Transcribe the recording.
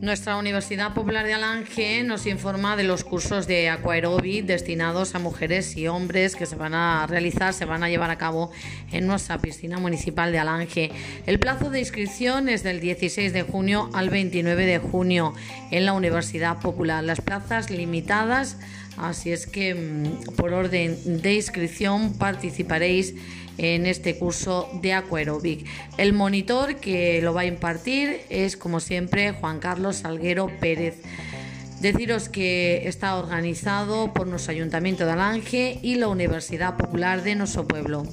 Nuestra Universidad Popular de Alange nos informa de los cursos de aquaerobic destinados a mujeres y hombres que se van a realizar, se van a llevar a cabo en nuestra piscina municipal de Alange. El plazo de inscripción es del 16 de junio al 29 de junio en la Universidad Popular. Las plazas limitadas, así es que mm, por orden de inscripción participaréis en este curso de Aquaerobic. El monitor que lo va a impartir es, como siempre, Juan Carlos Salguero Pérez. Deciros que está organizado por nuestro Ayuntamiento de Alange y la Universidad Popular de nuestro pueblo.